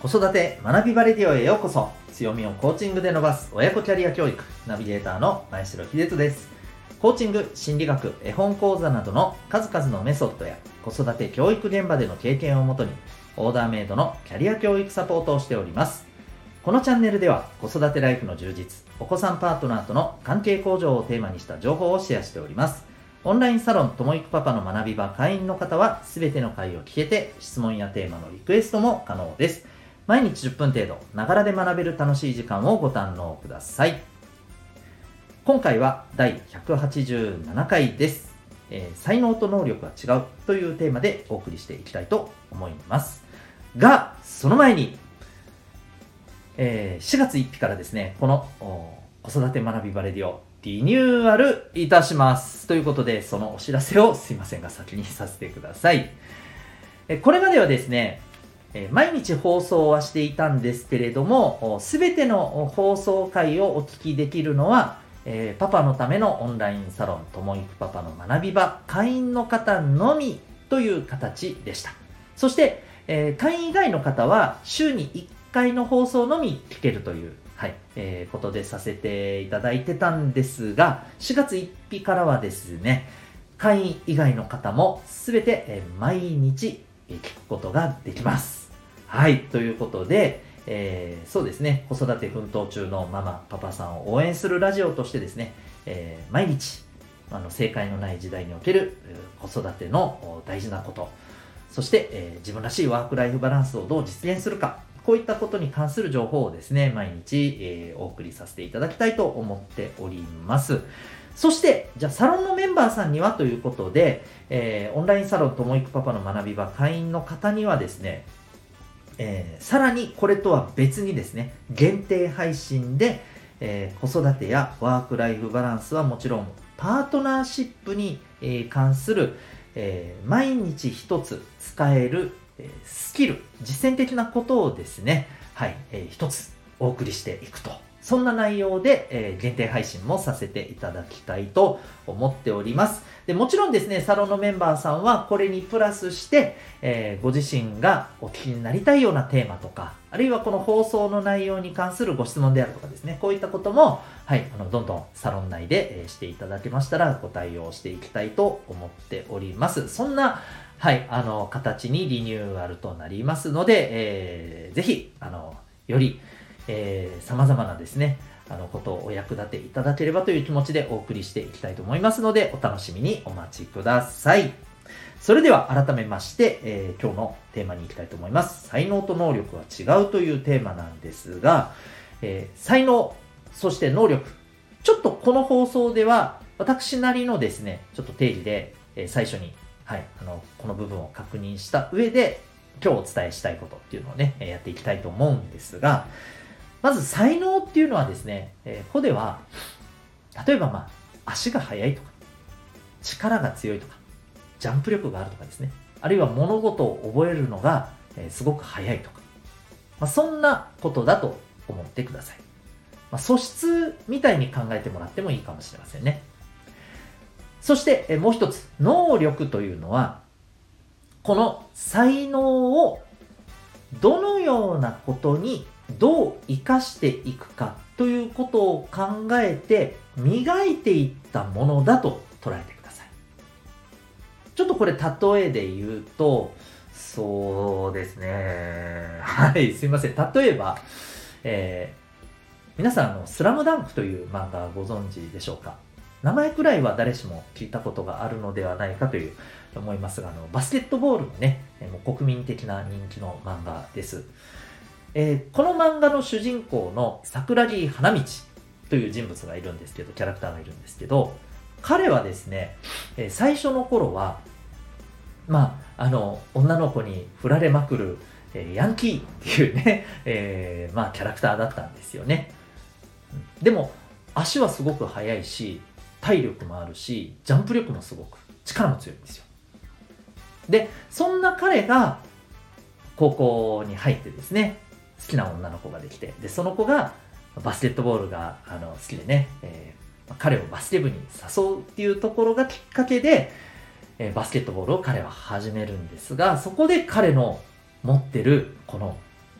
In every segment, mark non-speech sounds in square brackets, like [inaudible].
子育て学びバレディオへようこそ。強みをコーチングで伸ばす親子キャリア教育。ナビゲーターの前城秀人です。コーチング、心理学、絵本講座などの数々のメソッドや子育て教育現場での経験をもとにオーダーメイドのキャリア教育サポートをしております。このチャンネルでは子育てライフの充実お子さんパートナーとの関係向上をテーマにした情報をシェアしております。オンラインサロンともいくパパの学び場会員の方はすべての回を聞けて質問やテーマのリクエストも可能です。毎日10分程度、ながらで学べる楽しい時間をご堪能ください。今回は第187回です。えー、才能と能力は違うというテーマでお送りしていきたいと思います。が、その前に、えー、4月1日からですね、この子育て学びバレディオリニューアルいたします。ということで、そのお知らせをすいませんが先にさせてください。えこれまではですね、え毎日放送はしていたんですけれども、すべての放送回をお聞きできるのは、えー、パパのためのオンラインサロン、ともいくパパの学び場、会員の方のみという形でした。そして、えー、会員以外の方は週に1回の放送のみ聞けるという、はい、えー、ことでさせていただいてたんですが、4月1日からはですね、会員以外の方もすべて、え毎日聞くことができます。はい、ということで、えー、そうですね、子育て奮闘中のママ、パパさんを応援するラジオとしてですね、えー、毎日、あの正解のない時代における子育ての大事なこと、そして、えー、自分らしいワークライフバランスをどう実現するか、こういったことに関する情報をですね、毎日、えー、お送りさせていただきたいと思っております。そして、じゃあサロンのメンバーさんにはということで、えー、オンラインサロンともいくパパの学び場会員の方にはですね、えー、さらにこれとは別にですね、限定配信で、えー、子育てやワークライフバランスはもちろん、パートナーシップに、え、関する、え毎日一つ使える、えスキル、実践的なことをですね、はい、えー、つお送りしていくと。そんな内容で、えー、限定配信もさせていただきたいと思っております。でもちろんですね、サロンのメンバーさんはこれにプラスして、えー、ご自身がお聞きになりたいようなテーマとか、あるいはこの放送の内容に関するご質問であるとかですね、こういったことも、はい、あのどんどんサロン内で、えー、していただけましたらご対応していきたいと思っております。そんな、はい、あの、形にリニューアルとなりますので、えー、ぜひ、あの、より、えー、様々なですね、あの、ことをお役立ていただければという気持ちでお送りしていきたいと思いますので、お楽しみにお待ちください。それでは改めまして、えー、今日のテーマに行きたいと思います。才能と能力は違うというテーマなんですが、えー、才能、そして能力。ちょっとこの放送では、私なりのですね、ちょっと定義で、えー、最初に、はい、あの、この部分を確認した上で、今日お伝えしたいことっていうのをね、やっていきたいと思うんですが、まず才能っていうのはですね、えー、こでは、例えばまあ、足が速いとか、力が強いとか、ジャンプ力があるとかですね、あるいは物事を覚えるのが、えー、すごく速いとか、まあ、そんなことだと思ってください。まあ、素質みたいに考えてもらってもいいかもしれませんね。そして、えー、もう一つ、能力というのは、この才能をどのようなことにどう生かしていくかということを考えて磨いていったものだと捉えてください。ちょっとこれ例えで言うと、そうですね。[laughs] はい、すいません。例えば、えー、皆さん、あの、スラムダンクという漫画ご存知でしょうか？名前くらいは誰しも聞いたことがあるのではないかという思いますが、あの、バスケットボールのね、もう国民的な人気の漫画です。えー、この漫画の主人公の桜木花道という人物がいるんですけど、キャラクターがいるんですけど、彼はですね、えー、最初の頃は、まあ、あの、女の子に振られまくる、えー、ヤンキーっていうね、[laughs] え、まあ、キャラクターだったんですよね。でも、足はすごく速いし、体力もあるし、ジャンプ力もすごく、力も強いんですよ。で、そんな彼が、高校に入ってですね、好きな女の子ができて、で、その子がバスケットボールがあの好きでね、えー、彼をバスケ部に誘うっていうところがきっかけで、えー、バスケットボールを彼は始めるんですが、そこで彼の持ってるこの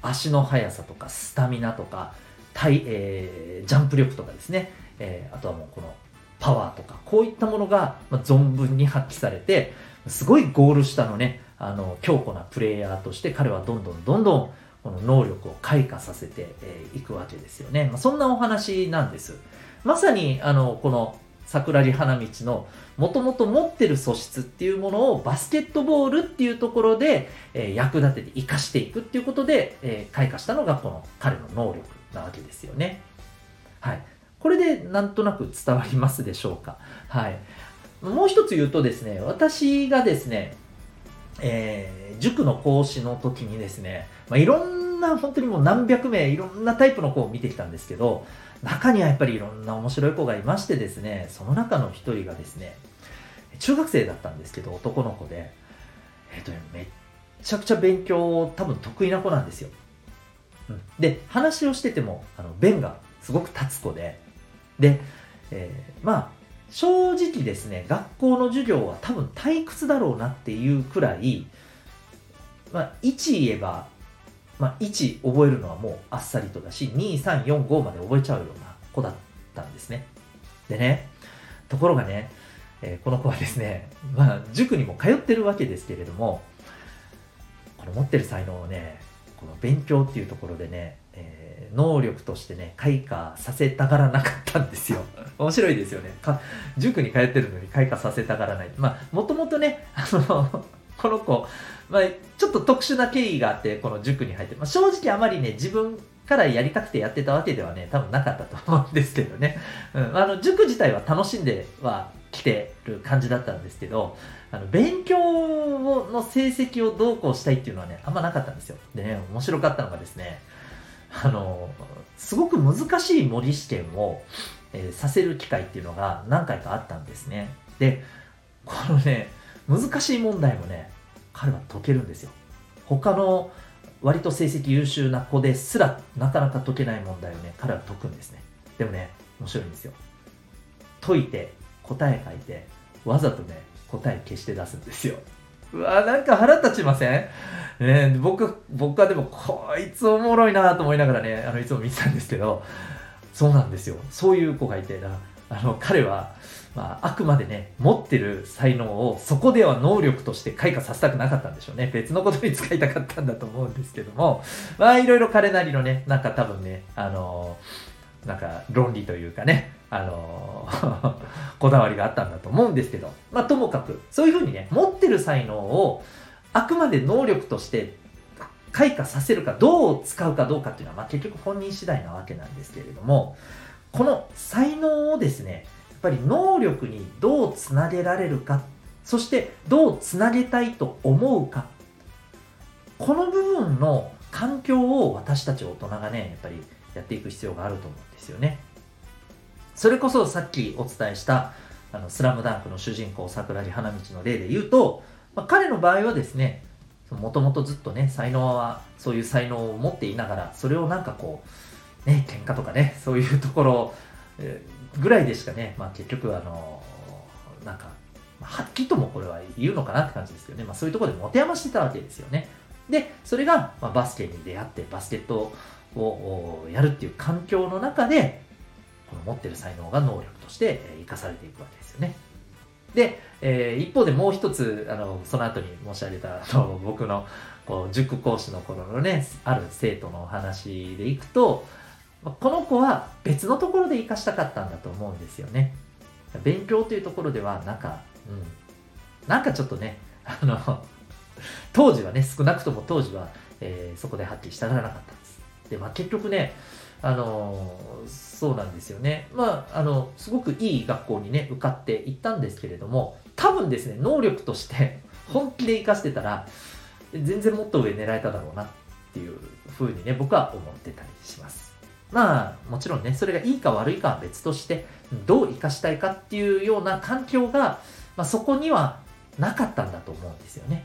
足の速さとかスタミナとか体、えー、ジャンプ力とかですね、えー、あとはもうこのパワーとかこういったものが、ま存分に発揮されてすごいゴール下のねあの強固なプレイヤーとして彼はどんどんどんどんこの能力を開花させてい、くわけですよね、まあ、そんなお話なんですまさにあのこの桜木花道のもともと持ってる素質っていうものをバスケットボールっていうところで、え、役立てて活かしていくっていうことで、え、開花したのがこの彼の能力なわけですよね。はい。これでなんとなく伝わりますでしょうか。はい。もう一つ言うとですね、私がですね、えー、塾の講師の時にですね、まあ、いろんな本当にもう何百名いろんなタイプの子を見てきたんですけど中にはやっぱりいろんな面白い子がいましてですねその中の一人がですね中学生だったんですけど男の子でえっ、ー、とねめっちゃくちゃ勉強多分得意な子なんですよ、うん、で話をしててもあの弁がすごく立つ子でで、えー、まあ正直ですね学校の授業は多分退屈だろうなっていうくらいまあ1言えばまあ、1覚えるのはもうあっさりとだし、2、3、4、5まで覚えちゃうような子だったんですね。でね、ところがね、えー、この子はですね、まあ、塾にも通ってるわけですけれども、この持ってる才能をね、この勉強っていうところでね、えー、能力としてね、開花させたがらなかったんですよ。[laughs] 面白いですよね。か塾に通ってるのに開花させたがらない。まあ、もともとね、あの [laughs] この子、まあ、ちょっと特殊な経緯があって、この塾に入って、まあ、正直あまりね、自分からやりたくてやってたわけではね、多分なかったと思うんですけどね。うん、あの、塾自体は楽しんでは来てる感じだったんですけど、あの、勉強の成績をどうこうしたいっていうのはね、あんまなかったんですよ。でね、面白かったのがですね、あの、すごく難しい模擬試験を、えー、させる機会っていうのが何回かあったんですね。で、このね、難しい問題もね、彼は解けるんですよ。他の割と成績優秀な子ですらなかなか解けない問題をね、彼は解くんですね。でもね、面白いんですよ。解いて、答え書いて、わざとね、答え消して出すんですよ。うわなんか腹立ちません？ね僕、僕はでも、こいつおもろいなと思いながらね、あの、いつも見てたんですけど、そうなんですよ。そういう子がいてな、あの、彼は、まあ、あくまでね、持ってる才能をそこでは能力として開花させたくなかったんでしょうね。別のことに使いたかったんだと思うんですけども、まあ、いろいろ彼なりのね、なんか多分ね、あの、なんか論理というかね、あの、[laughs] こだわりがあったんだと思うんですけど、まあ、ともかく、そういうふうにね、持ってる才能をあくまで能力として開花させるか、どう使うかどうかっていうのは、まあ、結局本人次第なわけなんですけれども、この才能をですね、やっぱり能力にどうつなげられるかそしてどうつなげたいと思うかこの部分の環境を私たち大人がねやっぱりやっていく必要があると思うんですよね。それこそさっきお伝えしたあのスラムダンクの主人公桜木花道の例で言うと、まあ、彼の場合はですねもともとずっとね才能はそういう才能を持っていながらそれをなんかこうね喧嘩とかねそういうところぐらいでしかね、まあ、結局あのなんかはっきりともこれは言うのかなって感じですけどね、まあ、そういうところで持て余してたわけですよね。でそれが、まあ、バスケに出会ってバスケットをやるっていう環境の中でこの持ってる才能が能力として生かされていくわけですよね。で、えー、一方でもう一つあのその後に申し上げたあの [laughs] 僕のこう塾講師の頃のねある生徒の話でいくとこの子は別のところで生かしたかったんだと思うんですよね。勉強というところでは、なんか、うん、なんかちょっとね、あの、当時はね、少なくとも当時は、えー、そこで発揮したがらなかったんです。で、まあ結局ね、あのそうなんですよね。まあ、あの、すごくいい学校にね、受かっていったんですけれども、多分ですね、能力として [laughs] 本気で生かしてたら、全然もっと上狙えただろうなっていうふうにね、僕は思ってたりします。まあ、もちろんね、それがいいか悪いかは別として、どう生かしたいかっていうような環境が、まあ、そこにはなかったんだと思うんですよね。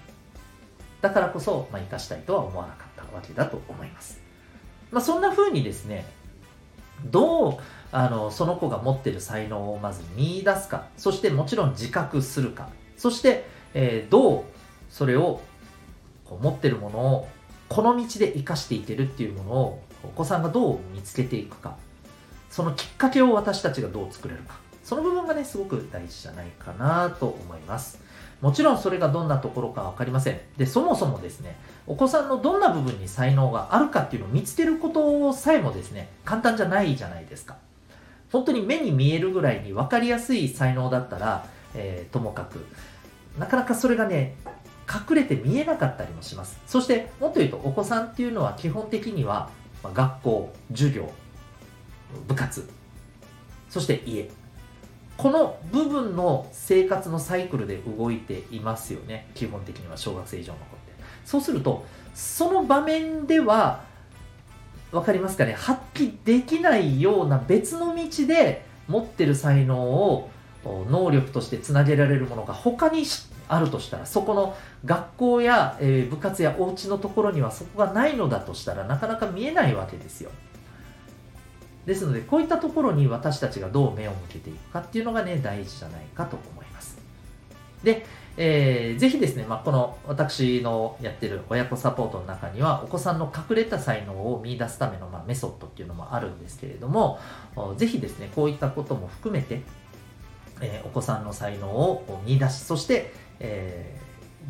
だからこそ、まあ、生かしたいとは思わなかったわけだと思います。まあ、そんな風にですね、どうあのその子が持ってる才能をまず見出すか、そしてもちろん自覚するか、そして、えー、どうそれをこう持ってるものをこの道で生かしていけるっていうものをお子さんがどう見つけていくかそのきっかけを私たちがどう作れるかその部分がねすごく大事じゃないかなと思います。もちろんそれがどんなところか分かりません。でそもそもですねお子さんのどんな部分に才能があるかっていうのを見つけることさえもですね簡単じゃないじゃないですか。本当に目に見えるぐらいに分かりやすい才能だったら、えー、ともかくなかなかそれがね隠れて見えなかったりもします。そしてもっと言うとお子さんっていうのは基本的には学校授業部活そして家。この部分の生活のサイクルで動いていますよね。基本的には小学生以上の子って。そうするとその場面では分かりますかね？発揮できないような別の道で持ってる才能を能力としてつなげられるものが他にあるとしたらそこの学校や、え、部活やお家のところにはそこがないのだとしたらなかなか見えないわけですよ。ですのでこういったところに私たちがどう目を向けていくかっていうのがね大事じゃないかと思います。で、えー、ぜひですね、まあ、この私のやってる親子サポートの中にはお子さんの隠れた才能を見出すための、まあ、メソッドっていうのもあるんですけれどもぜひですねこういったことも含めて、えー、お子さんの才能を見出しそしてえ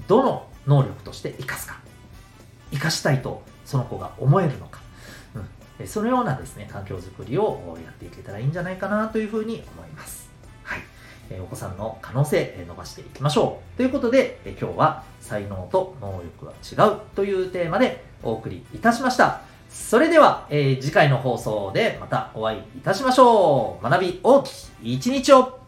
ー、どの能力として生かすか生かしたいとその子が思えるのか、そのようなですね環境づくりをやっていけたらいいんじゃないかなというふうに思います。はいお子さんの可能性伸ばしていきましょう。ということで、今日は才能と能力は違うというテーマでお送りいたしました。それでは、え、次回の放送でまたお会いいたしましょう。学び大きい一日を